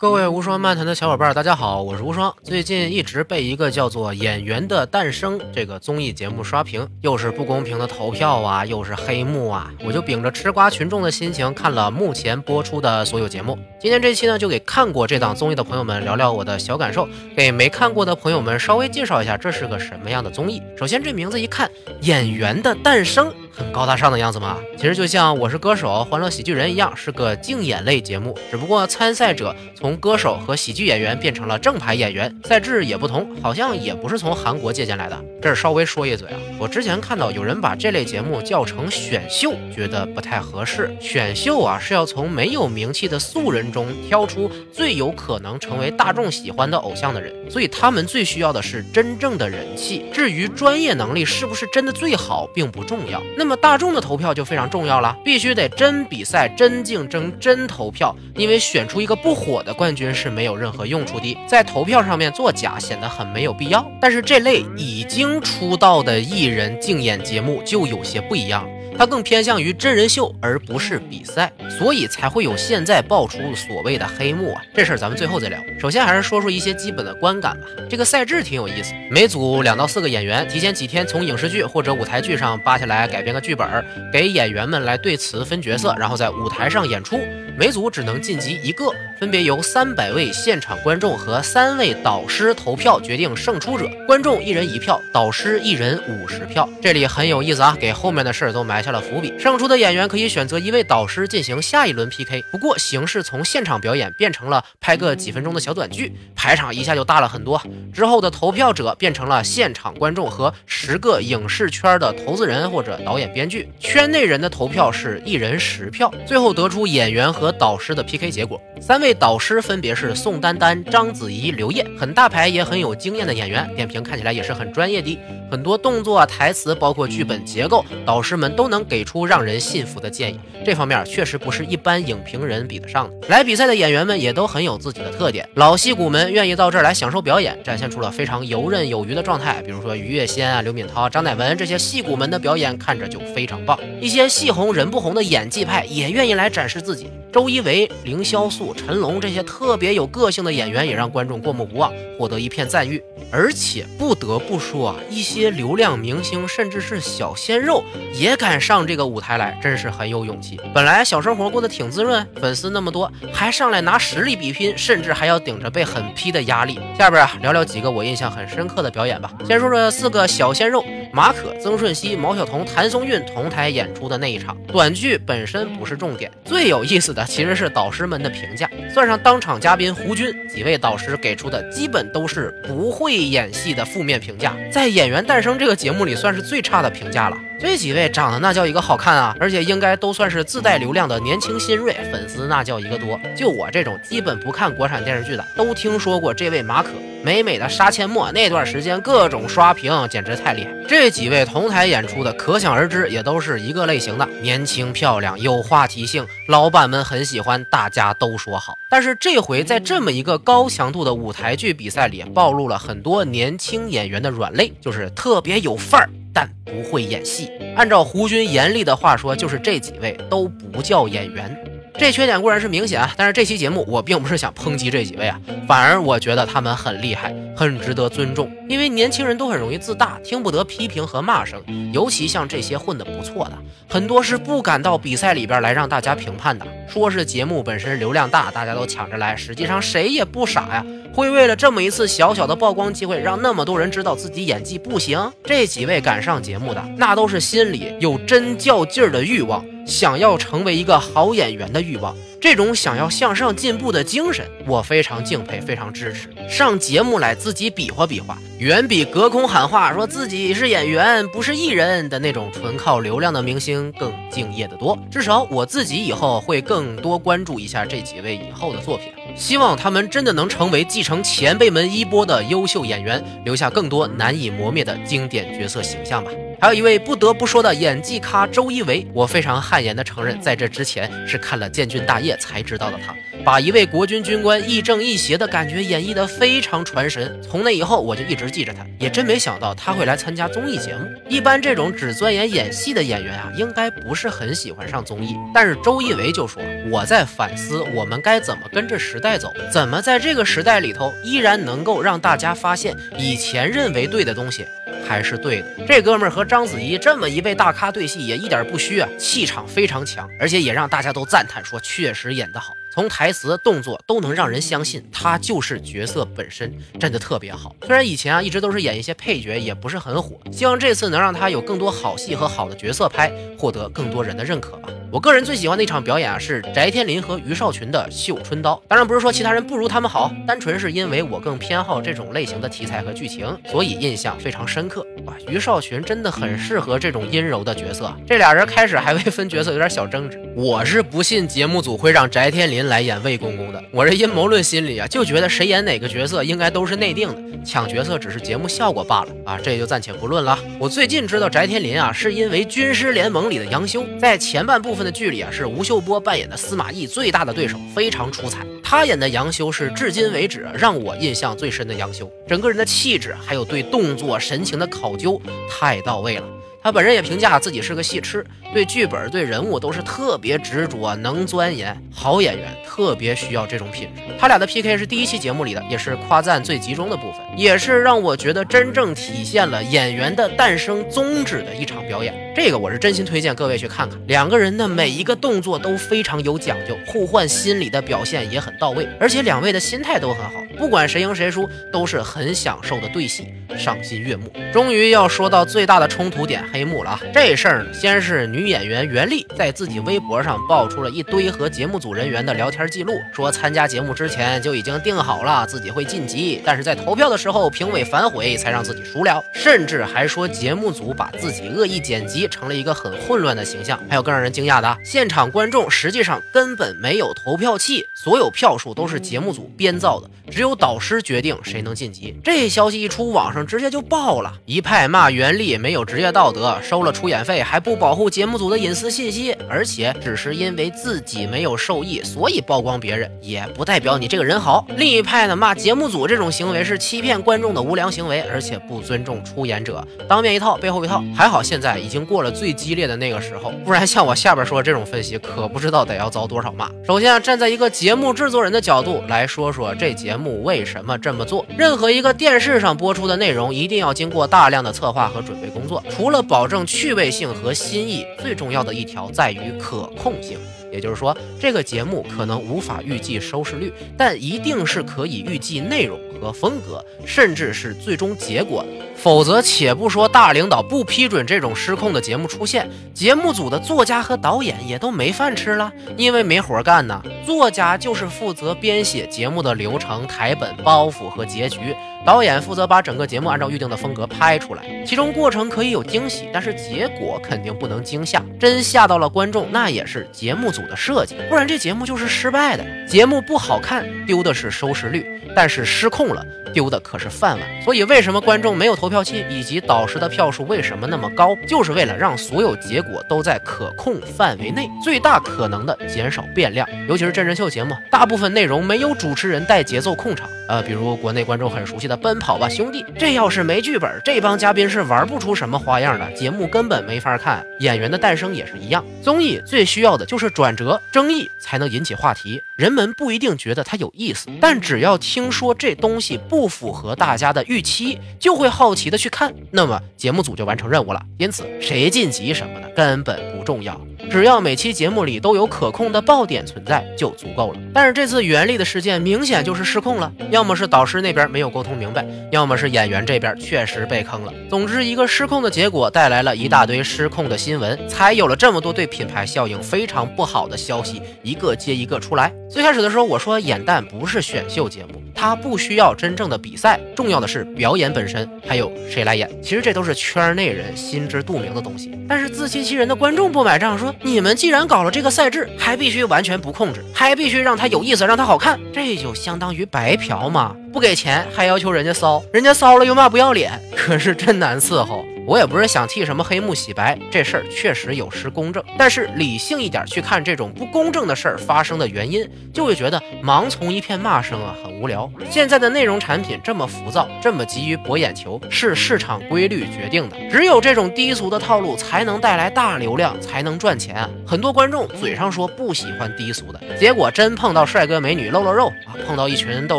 各位无双漫谈的小伙伴，大家好，我是无双。最近一直被一个叫做《演员的诞生》这个综艺节目刷屏，又是不公平的投票啊，又是黑幕啊，我就秉着吃瓜群众的心情看了目前播出的所有节目。今天这期呢，就给看过这档综艺的朋友们聊聊我的小感受，给没看过的朋友们稍微介绍一下这是个什么样的综艺。首先，这名字一看，《演员的诞生》。很高大上的样子吗？其实就像《我是歌手》《欢乐喜剧人》一样，是个竞演类节目，只不过参赛者从歌手和喜剧演员变成了正牌演员，赛制也不同，好像也不是从韩国借鉴来的。这儿稍微说一嘴啊，我之前看到有人把这类节目叫成选秀，觉得不太合适。选秀啊是要从没有名气的素人中挑出最有可能成为大众喜欢的偶像的人，所以他们最需要的是真正的人气。至于专业能力是不是真的最好，并不重要。那么么大众的投票就非常重要了，必须得真比赛、真竞争、真投票，因为选出一个不火的冠军是没有任何用处的，在投票上面作假显得很没有必要。但是这类已经出道的艺人竞演节目就有些不一样。它更偏向于真人秀，而不是比赛，所以才会有现在爆出所谓的黑幕啊！这事儿咱们最后再聊。首先还是说说一些基本的观感吧。这个赛制挺有意思，每组两到四个演员，提前几天从影视剧或者舞台剧上扒下来改编个剧本，给演员们来对词分角色，然后在舞台上演出。每组只能晋级一个，分别由三百位现场观众和三位导师投票决定胜出者。观众一人一票，导师一人五十票。这里很有意思啊，给后面的事儿都埋下了伏笔。胜出的演员可以选择一位导师进行下一轮 PK，不过形式从现场表演变成了拍个几分钟的小小短剧，排场一下就大了很多。之后的投票者变成了现场观众和十个影视圈的投资人或者导演编剧，圈内人的投票是一人十票，最后得出演员和。导师的 PK 结果，三位导师分别是宋丹丹、章子怡、刘烨，很大牌也很有经验的演员，点评看起来也是很专业的。很多动作啊、台词，包括剧本结构，导师们都能给出让人信服的建议。这方面确实不是一般影评人比得上的。来比赛的演员们也都很有自己的特点，老戏骨们愿意到这儿来享受表演，展现出了非常游刃有余的状态。比如说于月仙啊、刘敏涛、张乃文这些戏骨们的表演看着就非常棒。一些戏红人不红的演技派也愿意来展示自己。周一围、凌潇肃、陈龙这些特别有个性的演员，也让观众过目不忘，获得一片赞誉。而且不得不说啊，一些些流量明星甚至是小鲜肉也敢上这个舞台来，真是很有勇气。本来小生活过得挺滋润，粉丝那么多，还上来拿实力比拼，甚至还要顶着被狠批的压力。下边啊，聊聊几个我印象很深刻的表演吧。先说说四个小鲜肉。马可、曾舜晞、毛晓彤、谭松韵同台演出的那一场短剧本身不是重点，最有意思的其实是导师们的评价。算上当场嘉宾胡军，几位导师给出的基本都是不会演戏的负面评价，在《演员诞生》这个节目里算是最差的评价了。这几位长得那叫一个好看啊，而且应该都算是自带流量的年轻新锐，粉丝那叫一个多。就我这种基本不看国产电视剧的，都听说过这位马可。美美的杀阡陌那段时间各种刷屏，简直太厉害。这几位同台演出的，可想而知，也都是一个类型的，年轻漂亮，有话题性，老板们很喜欢，大家都说好。但是这回在这么一个高强度的舞台剧比赛里，暴露了很多年轻演员的软肋，就是特别有范儿。但不会演戏。按照胡军严厉的话说，就是这几位都不叫演员。这缺点固然是明显啊，但是这期节目我并不是想抨击这几位啊，反而我觉得他们很厉害，很值得尊重。因为年轻人都很容易自大，听不得批评和骂声，尤其像这些混得不错的，很多是不敢到比赛里边来让大家评判的。说是节目本身流量大，大家都抢着来，实际上谁也不傻呀。会为了这么一次小小的曝光机会，让那么多人知道自己演技不行？这几位敢上节目的，那都是心里有真较劲儿的欲望，想要成为一个好演员的欲望。这种想要向上进步的精神，我非常敬佩，非常支持。上节目来自己比划比划，远比隔空喊话说自己是演员不是艺人的那种纯靠流量的明星更敬业的多。至少我自己以后会更多关注一下这几位以后的作品，希望他们真的能成为继承前辈们衣钵的优秀演员，留下更多难以磨灭的经典角色形象吧。还有一位不得不说的演技咖周一围，我非常汗颜的承认，在这之前是看了《建军大业》才知道的他。把一位国军军官亦正亦邪的感觉演绎得非常传神，从那以后我就一直记着他，也真没想到他会来参加综艺节目。一般这种只钻研演戏的演员啊，应该不是很喜欢上综艺。但是周一围就说：“我在反思，我们该怎么跟着时代走，怎么在这个时代里头依然能够让大家发现以前认为对的东西。”还是对的。这哥们儿和章子怡这么一位大咖对戏，也一点不虚啊，气场非常强，而且也让大家都赞叹说确实演得好，从台词、动作都能让人相信他就是角色本身，真的特别好。虽然以前啊一直都是演一些配角，也不是很火，希望这次能让他有更多好戏和好的角色拍，获得更多人的认可吧。我个人最喜欢的一场表演啊，是翟天临和于少群的《绣春刀》。当然不是说其他人不如他们好，单纯是因为我更偏好这种类型的题材和剧情，所以印象非常深刻。哇，于少群真的很适合这种阴柔的角色。这俩人开始还未分角色，有点小争执。我是不信节目组会让翟天临来演魏公公的。我这阴谋论心理啊，就觉得谁演哪个角色应该都是内定的，抢角色只是节目效果罢了啊。这也就暂且不论了。我最近知道翟天临啊，是因为《军师联盟》里的杨修，在前半部分的剧里啊是。吴秀波扮演的司马懿最大的对手非常出彩，他演的杨修是至今为止让我印象最深的杨修，整个人的气质还有对动作神情的考究太到位了。他本人也评价自己是个戏痴，对剧本、对人物都是特别执着，能钻研。好演员特别需要这种品质。他俩的 PK 是第一期节目里的，也是夸赞最集中的部分，也是让我觉得真正体现了演员的诞生宗旨的一场表演。这个我是真心推荐各位去看看。两个人的每一个动作都非常有讲究，互换心理的表现也很到位，而且两位的心态都很好，不管谁赢谁输都是很享受的对戏，赏心悦目。终于要说到最大的冲突点。黑幕了啊！这事儿呢，先是女演员袁立在自己微博上爆出了一堆和节目组人员的聊天记录，说参加节目之前就已经定好了自己会晋级，但是在投票的时候评委反悔才让自己输了，甚至还说节目组把自己恶意剪辑成了一个很混乱的形象。还有更让人惊讶的，现场观众实际上根本没有投票器，所有票数都是节目组编造的，只有导师决定谁能晋级。这消息一出，网上直接就爆了，一派骂袁立没有职业道德。收了出演费还不保护节目组的隐私信息，而且只是因为自己没有受益，所以曝光别人，也不代表你这个人好。另一派呢，骂节目组这种行为是欺骗观众的无良行为，而且不尊重出演者，当面一套背后一套。还好现在已经过了最激烈的那个时候，不然像我下边说这种分析，可不知道得要遭多少骂。首先啊，站在一个节目制作人的角度来说说这节目为什么这么做。任何一个电视上播出的内容，一定要经过大量的策划和准备工作，除了。保证趣味性和新意，最重要的一条在于可控性。也就是说，这个节目可能无法预计收视率，但一定是可以预计内容和风格，甚至是最终结果。否则，且不说大领导不批准这种失控的节目出现，节目组的作家和导演也都没饭吃了，因为没活干呢。作家就是负责编写节目的流程、台本、包袱和结局。导演负责把整个节目按照预定的风格拍出来，其中过程可以有惊喜，但是结果肯定不能惊吓。真吓到了观众，那也是节目组的设计，不然这节目就是失败的。节目不好看，丢的是收视率；但是失控了，丢的可是饭碗。所以，为什么观众没有投票器，以及导师的票数为什么那么高，就是为了让所有结果都在可控范围内，最大可能的减少变量。尤其是真人秀节目，大部分内容没有主持人带节奏控场，呃，比如国内观众很熟悉。的奔跑吧兄弟，这要是没剧本，这帮嘉宾是玩不出什么花样的，节目根本没法看。演员的诞生也是一样，综艺最需要的就是转折、争议，才能引起话题。人们不一定觉得它有意思，但只要听说这东西不符合大家的预期，就会好奇的去看，那么节目组就完成任务了。因此，谁晋级什么的根本不重要。只要每期节目里都有可控的爆点存在就足够了。但是这次袁立的事件明显就是失控了，要么是导师那边没有沟通明白，要么是演员这边确实被坑了。总之，一个失控的结果带来了一大堆失控的新闻，才有了这么多对品牌效应非常不好的消息，一个接一个出来。最开始的时候，我说演蛋不是选秀节目，他不需要真正的比赛，重要的是表演本身，还有谁来演。其实这都是圈内人心知肚明的东西。但是自欺欺人的观众不买账，说。你们既然搞了这个赛制，还必须完全不控制，还必须让他有意思，让他好看，这就相当于白嫖嘛！不给钱还要求人家骚，人家骚了又骂不要脸，可是真难伺候。我也不是想替什么黑幕洗白，这事儿确实有失公正。但是理性一点去看这种不公正的事儿发生的原因，就会觉得盲从一片骂声啊，很无聊。现在的内容产品这么浮躁，这么急于博眼球，是市场规律决定的。只有这种低俗的套路才能带来大流量，才能赚钱。很多观众嘴上说不喜欢低俗的，结果真碰到帅哥美女露露肉啊，碰到一群斗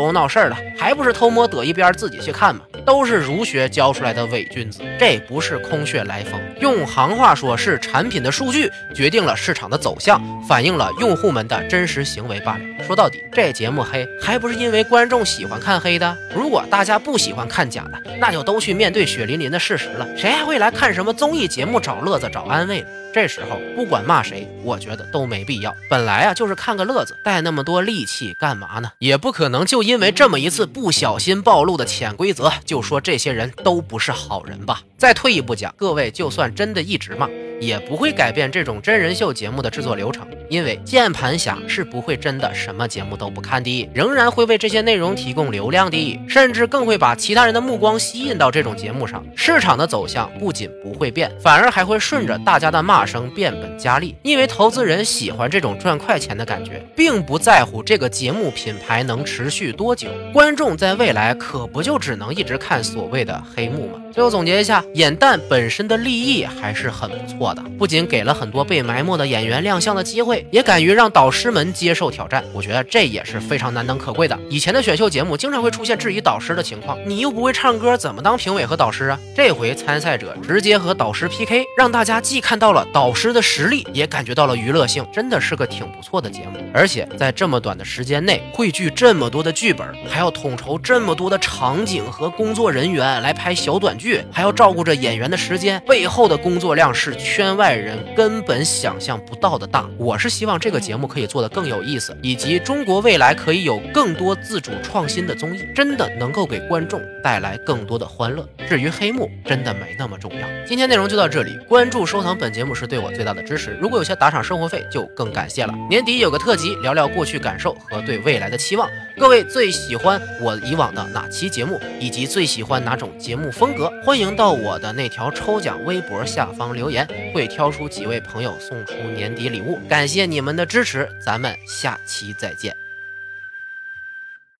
殴闹事儿的，还不是偷摸躲一边自己去看吗？都是儒学教出来的伪君子，这不是空穴来风。用行话说，是产品的数据决定了市场的走向，反映了用户们的真实行为罢了。说到底，这节目黑还不是因为观众喜欢看黑的？如果大家不喜欢看假的，那就都去面对血淋淋的事实了。谁还会来看什么综艺节目找乐子、找安慰呢？这时候不管骂谁，我觉得都没必要。本来啊就是看个乐子，带那么多戾气干嘛呢？也不可能就因为这么一次不小心暴露的潜规则，就说这些人都不是好人吧？再退一步讲，各位就算真的一直骂。也不会改变这种真人秀节目的制作流程，因为键盘侠是不会真的什么节目都不看的，仍然会为这些内容提供流量的，甚至更会把其他人的目光吸引到这种节目上。市场的走向不仅不会变，反而还会顺着大家的骂声变本加厉，因为投资人喜欢这种赚快钱的感觉，并不在乎这个节目品牌能持续多久。观众在未来可不就只能一直看所谓的黑幕吗？最后总结一下，演蛋本身的利益还是很不错不仅给了很多被埋没的演员亮相的机会，也敢于让导师们接受挑战。我觉得这也是非常难能可贵的。以前的选秀节目经常会出现质疑导师的情况，你又不会唱歌，怎么当评委和导师啊？这回参赛者直接和导师 PK，让大家既看到了导师的实力，也感觉到了娱乐性，真的是个挺不错的节目。而且在这么短的时间内汇聚这么多的剧本，还要统筹这么多的场景和工作人员来拍小短剧。还要照顾着演员的时间，背后的工作量是全圈外人根本想象不到的大。我是希望这个节目可以做得更有意思，以及中国未来可以有更多自主创新的综艺，真的能够给观众带来更多的欢乐。至于黑幕，真的没那么重要。今天内容就到这里，关注收藏本节目是对我最大的支持。如果有些打赏生活费，就更感谢了。年底有个特辑，聊聊过去感受和对未来的期望。各位最喜欢我以往的哪期节目，以及最喜欢哪种节目风格？欢迎到我的那条抽奖微博下方留言，会挑出几位朋友送出年底礼物。感谢你们的支持，咱们下期再见。